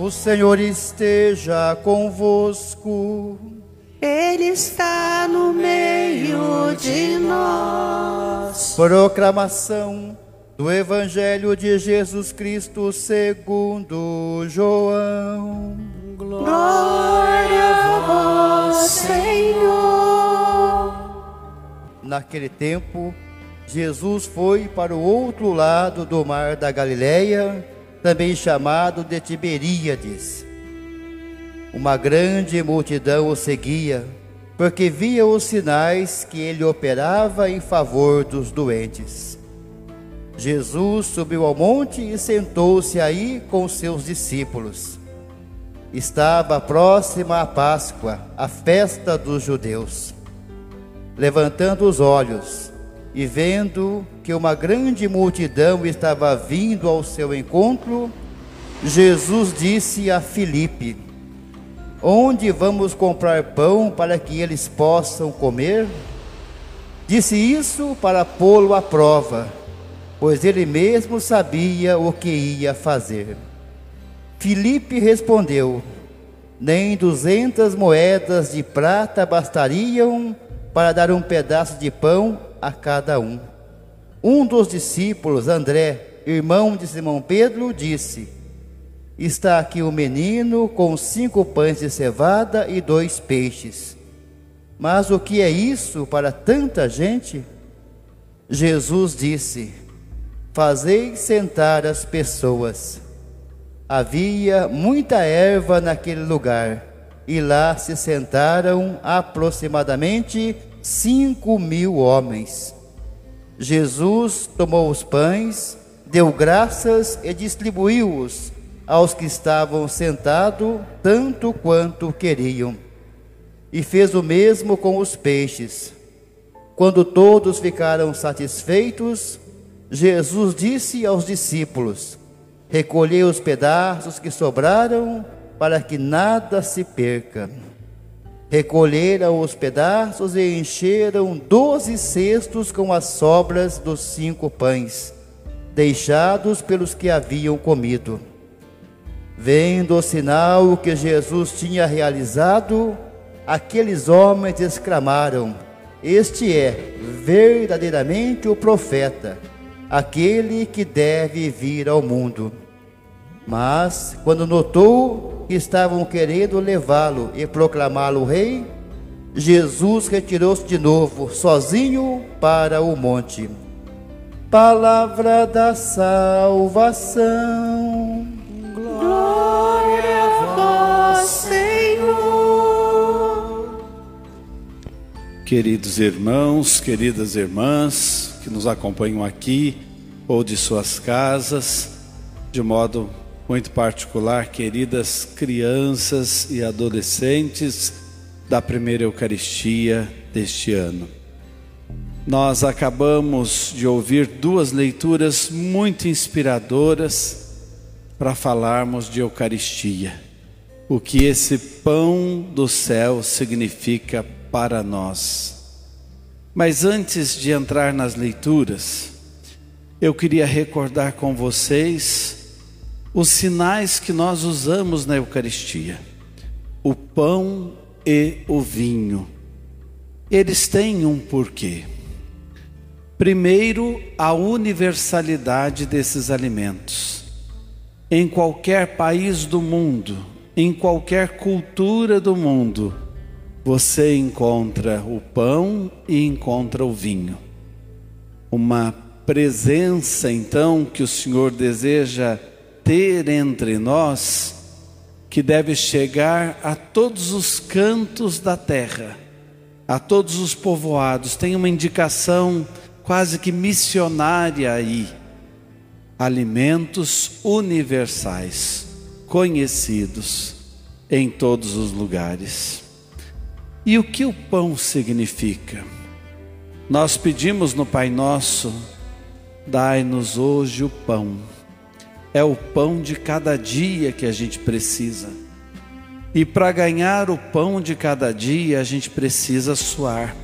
O Senhor esteja convosco. Ele está no meio de nós. Proclamação do Evangelho de Jesus Cristo segundo João. Glória a vós, Senhor. Naquele tempo, Jesus foi para o outro lado do mar da Galileia, também chamado de Tiberíades. Uma grande multidão o seguia, porque via os sinais que ele operava em favor dos doentes. Jesus subiu ao monte e sentou-se aí com seus discípulos. Estava próxima a Páscoa, a festa dos judeus. Levantando os olhos e vendo que uma grande multidão estava vindo ao seu encontro, Jesus disse a Filipe: Onde vamos comprar pão para que eles possam comer? Disse isso para pô-lo à prova, pois ele mesmo sabia o que ia fazer. Filipe respondeu: Nem duzentas moedas de prata bastariam para dar um pedaço de pão a cada um. Um dos discípulos, André, irmão de Simão Pedro, disse: Está aqui o menino com cinco pães de cevada e dois peixes. Mas o que é isso para tanta gente? Jesus disse: Fazei sentar as pessoas. Havia muita erva naquele lugar, e lá se sentaram aproximadamente cinco mil homens. Jesus tomou os pães, deu graças e distribuiu-os aos que estavam sentados, tanto quanto queriam. E fez o mesmo com os peixes. Quando todos ficaram satisfeitos, Jesus disse aos discípulos: Recolhei os pedaços que sobraram, para que nada se perca. Recolheram os pedaços e encheram doze cestos com as sobras dos cinco pães, deixados pelos que haviam comido. Vendo o sinal que Jesus tinha realizado, aqueles homens exclamaram: Este é verdadeiramente o profeta, aquele que deve vir ao mundo. Mas, quando notou que estavam querendo levá-lo e proclamá-lo rei, Jesus retirou-se de novo, sozinho, para o monte. Palavra da salvação. Glória a vós, Senhor. Queridos irmãos, queridas irmãs que nos acompanham aqui ou de suas casas, de modo muito particular, queridas crianças e adolescentes da primeira Eucaristia deste ano. Nós acabamos de ouvir duas leituras muito inspiradoras para falarmos de Eucaristia. O que esse pão do céu significa para nós. Mas antes de entrar nas leituras, eu queria recordar com vocês os sinais que nós usamos na Eucaristia: o pão e o vinho. Eles têm um porquê. Primeiro, a universalidade desses alimentos. Em qualquer país do mundo, em qualquer cultura do mundo, você encontra o pão e encontra o vinho. Uma presença, então, que o Senhor deseja ter entre nós, que deve chegar a todos os cantos da terra, a todos os povoados. Tem uma indicação quase que missionária aí. Alimentos universais, conhecidos em todos os lugares. E o que o pão significa? Nós pedimos no Pai Nosso, dai-nos hoje o pão é o pão de cada dia que a gente precisa. E para ganhar o pão de cada dia, a gente precisa suar.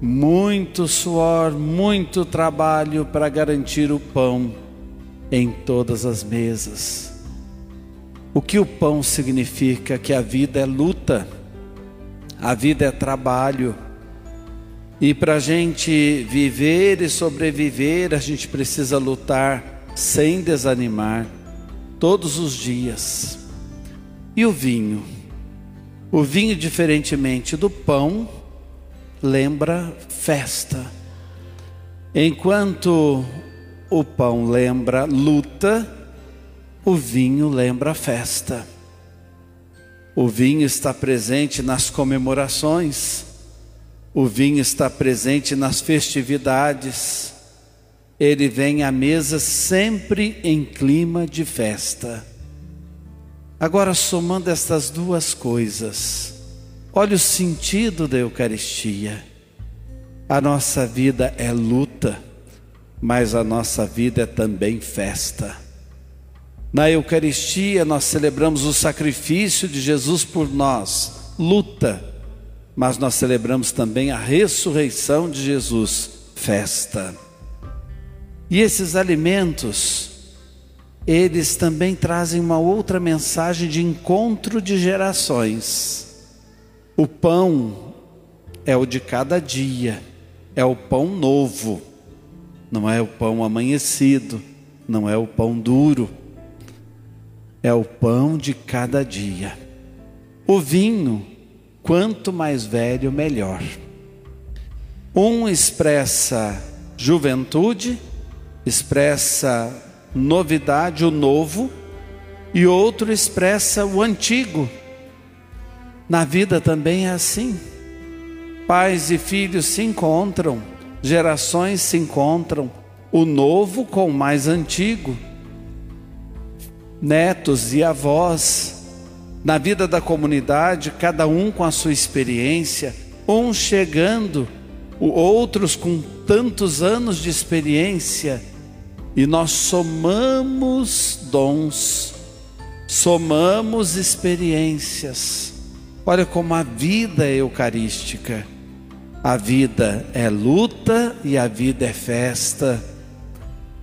Muito suor, muito trabalho para garantir o pão em todas as mesas. o que o pão significa? Que a vida é luta, a vida é trabalho. E para a gente viver e sobreviver, a gente precisa lutar sem desanimar, todos os dias. E o vinho? O vinho, diferentemente do pão, lembra festa. Enquanto o pão lembra luta, o vinho lembra festa. O vinho está presente nas comemorações, o vinho está presente nas festividades. Ele vem à mesa sempre em clima de festa. Agora, somando estas duas coisas, olha o sentido da Eucaristia. A nossa vida é luta, mas a nossa vida é também festa. Na Eucaristia, nós celebramos o sacrifício de Jesus por nós, luta, mas nós celebramos também a ressurreição de Jesus, festa. E esses alimentos, eles também trazem uma outra mensagem de encontro de gerações. O pão é o de cada dia, é o pão novo, não é o pão amanhecido, não é o pão duro é o pão de cada dia. O vinho, quanto mais velho, melhor. Um expressa juventude, expressa novidade, o novo, e outro expressa o antigo. Na vida também é assim. Pais e filhos se encontram, gerações se encontram, o novo com o mais antigo netos e avós, na vida da comunidade, cada um com a sua experiência, uns chegando, outros com tantos anos de experiência, e nós somamos dons, somamos experiências. Olha como a vida é eucarística. A vida é luta e a vida é festa.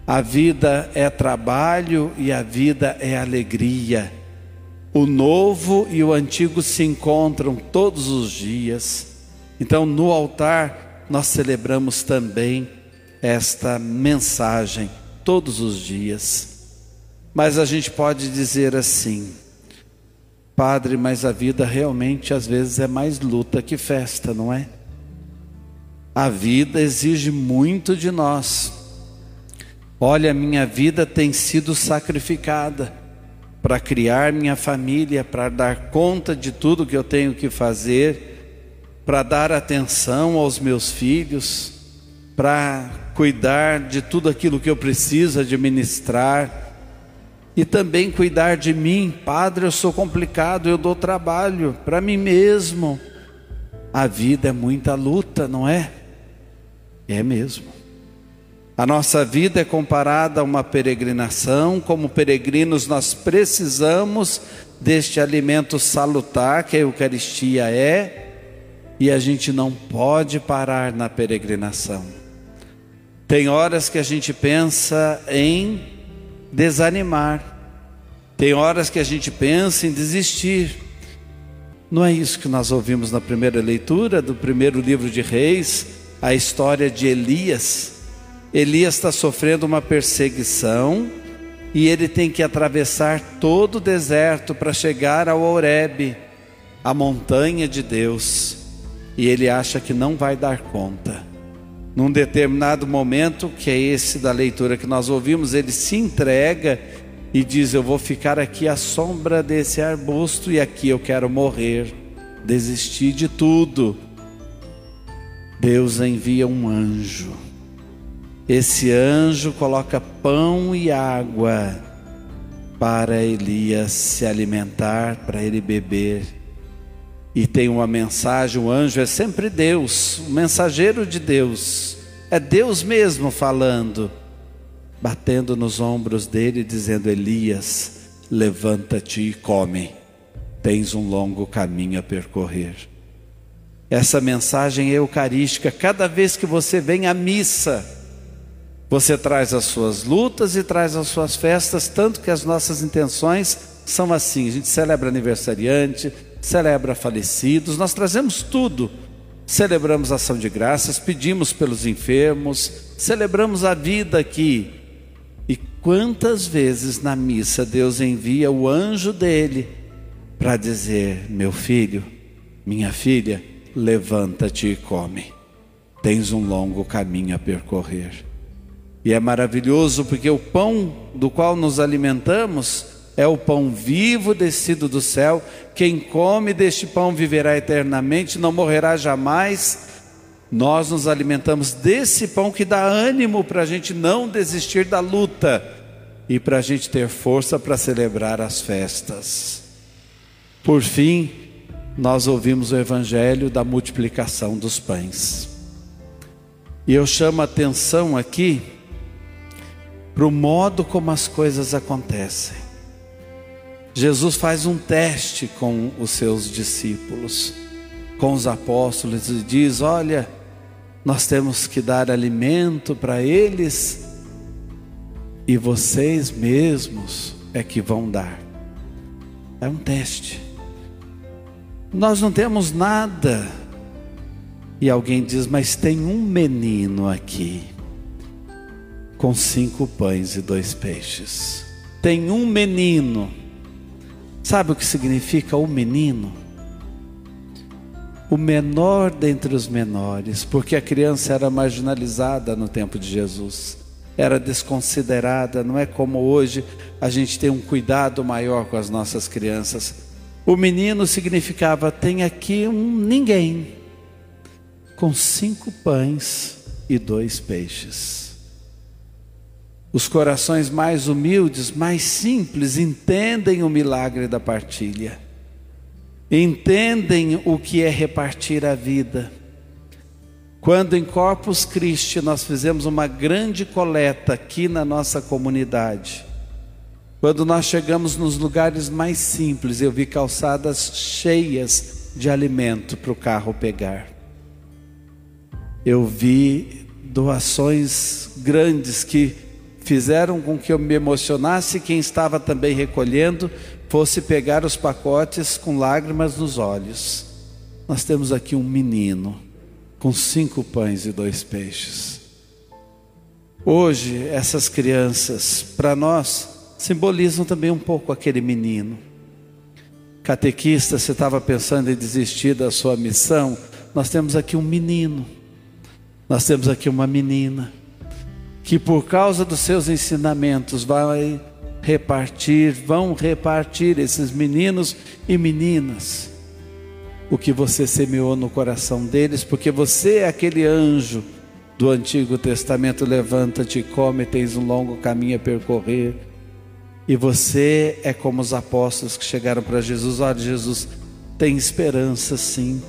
A vida é trabalho e a vida é alegria. O novo e o antigo se encontram todos os dias. Então, no altar, nós celebramos também esta mensagem todos os dias. Mas a gente pode dizer assim, Padre, mas a vida realmente às vezes é mais luta que festa, não é? A vida exige muito de nós. Olha, minha vida tem sido sacrificada para criar minha família, para dar conta de tudo que eu tenho que fazer, para dar atenção aos meus filhos, para cuidar de tudo aquilo que eu preciso administrar e também cuidar de mim. Padre, eu sou complicado, eu dou trabalho para mim mesmo. A vida é muita luta, não é? É mesmo. A nossa vida é comparada a uma peregrinação, como peregrinos nós precisamos deste alimento salutar que a Eucaristia é, e a gente não pode parar na peregrinação. Tem horas que a gente pensa em desanimar, tem horas que a gente pensa em desistir. Não é isso que nós ouvimos na primeira leitura do primeiro livro de Reis, a história de Elias Elias está sofrendo uma perseguição e ele tem que atravessar todo o deserto para chegar ao Horebe, a montanha de Deus, e ele acha que não vai dar conta. Num determinado momento, que é esse da leitura que nós ouvimos, ele se entrega e diz: Eu vou ficar aqui à sombra desse arbusto e aqui eu quero morrer, desistir de tudo. Deus envia um anjo esse anjo coloca pão e água para Elias se alimentar, para ele beber. E tem uma mensagem: o anjo é sempre Deus, o mensageiro de Deus, é Deus mesmo falando, batendo nos ombros dele, dizendo: Elias, levanta-te e come, tens um longo caminho a percorrer. Essa mensagem é eucarística, cada vez que você vem à missa, você traz as suas lutas e traz as suas festas, tanto que as nossas intenções são assim: a gente celebra aniversariante, celebra falecidos, nós trazemos tudo. Celebramos ação de graças, pedimos pelos enfermos, celebramos a vida aqui. E quantas vezes na missa Deus envia o anjo dele para dizer: Meu filho, minha filha, levanta-te e come. Tens um longo caminho a percorrer. E é maravilhoso porque o pão do qual nos alimentamos é o pão vivo descido do céu. Quem come deste pão viverá eternamente, não morrerá jamais. Nós nos alimentamos desse pão que dá ânimo para a gente não desistir da luta e para a gente ter força para celebrar as festas. Por fim, nós ouvimos o evangelho da multiplicação dos pães. E eu chamo a atenção aqui para o modo como as coisas acontecem. Jesus faz um teste com os seus discípulos, com os apóstolos, e diz: Olha, nós temos que dar alimento para eles, e vocês mesmos é que vão dar. É um teste. Nós não temos nada. E alguém diz: Mas tem um menino aqui, com cinco pães e dois peixes. Tem um menino Sabe o que significa o menino? O menor dentre os menores, porque a criança era marginalizada no tempo de Jesus, era desconsiderada, não é como hoje a gente tem um cuidado maior com as nossas crianças. O menino significava: tem aqui um ninguém, com cinco pães e dois peixes. Os corações mais humildes, mais simples, entendem o milagre da partilha, entendem o que é repartir a vida. Quando em Corpus Christi nós fizemos uma grande coleta aqui na nossa comunidade, quando nós chegamos nos lugares mais simples, eu vi calçadas cheias de alimento para o carro pegar. Eu vi doações grandes que fizeram com que eu me emocionasse, quem estava também recolhendo fosse pegar os pacotes com lágrimas nos olhos. Nós temos aqui um menino com cinco pães e dois peixes. Hoje, essas crianças, para nós, simbolizam também um pouco aquele menino. Catequista, você estava pensando em desistir da sua missão? Nós temos aqui um menino, nós temos aqui uma menina que por causa dos seus ensinamentos vai repartir, vão repartir esses meninos e meninas o que você semeou no coração deles, porque você é aquele anjo do Antigo Testamento, levanta-te, come, tens um longo caminho a percorrer. E você é como os apóstolos que chegaram para Jesus: olha, Jesus, tem esperança sim.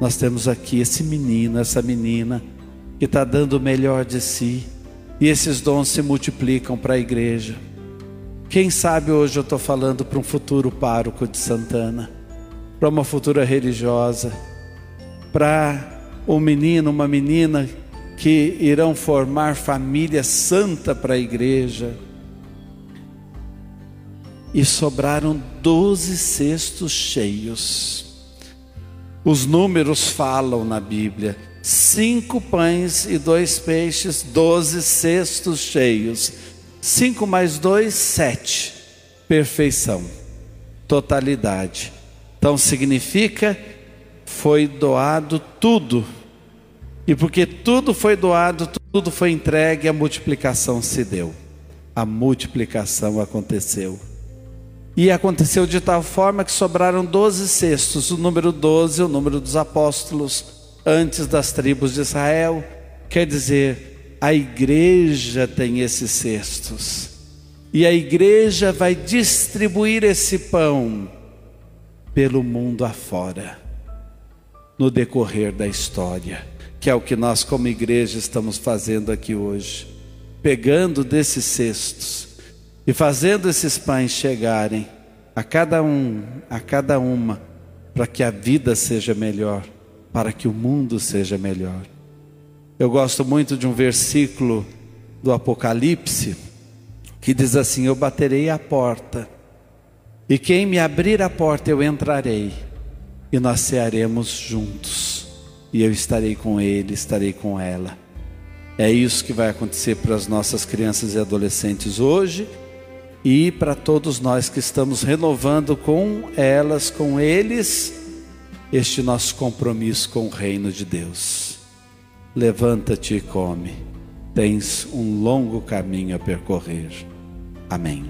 Nós temos aqui esse menino, essa menina, que está dando o melhor de si e esses dons se multiplicam para a igreja. Quem sabe hoje eu estou falando para um futuro pároco de Santana, para uma futura religiosa, para um menino, uma menina que irão formar família santa para a igreja. E sobraram doze cestos cheios. Os números falam na Bíblia cinco pães e dois peixes, doze cestos cheios. Cinco mais dois, sete. Perfeição, totalidade. Então significa foi doado tudo. E porque tudo foi doado, tudo foi entregue, a multiplicação se deu. A multiplicação aconteceu. E aconteceu de tal forma que sobraram doze cestos, o número doze, o número dos apóstolos antes das tribos de Israel. Quer dizer, a igreja tem esses cestos. E a igreja vai distribuir esse pão pelo mundo afora, no decorrer da história, que é o que nós, como igreja, estamos fazendo aqui hoje, pegando desses cestos e fazendo esses pães chegarem a cada um, a cada uma, para que a vida seja melhor para que o mundo seja melhor. Eu gosto muito de um versículo do Apocalipse que diz assim: Eu baterei a porta E quem me abrir a porta, eu entrarei, e nós cearemos juntos, e eu estarei com ele, estarei com ela. É isso que vai acontecer para as nossas crianças e adolescentes hoje e para todos nós que estamos renovando com elas, com eles, este nosso compromisso com o reino de Deus. Levanta-te e come, tens um longo caminho a percorrer. Amém.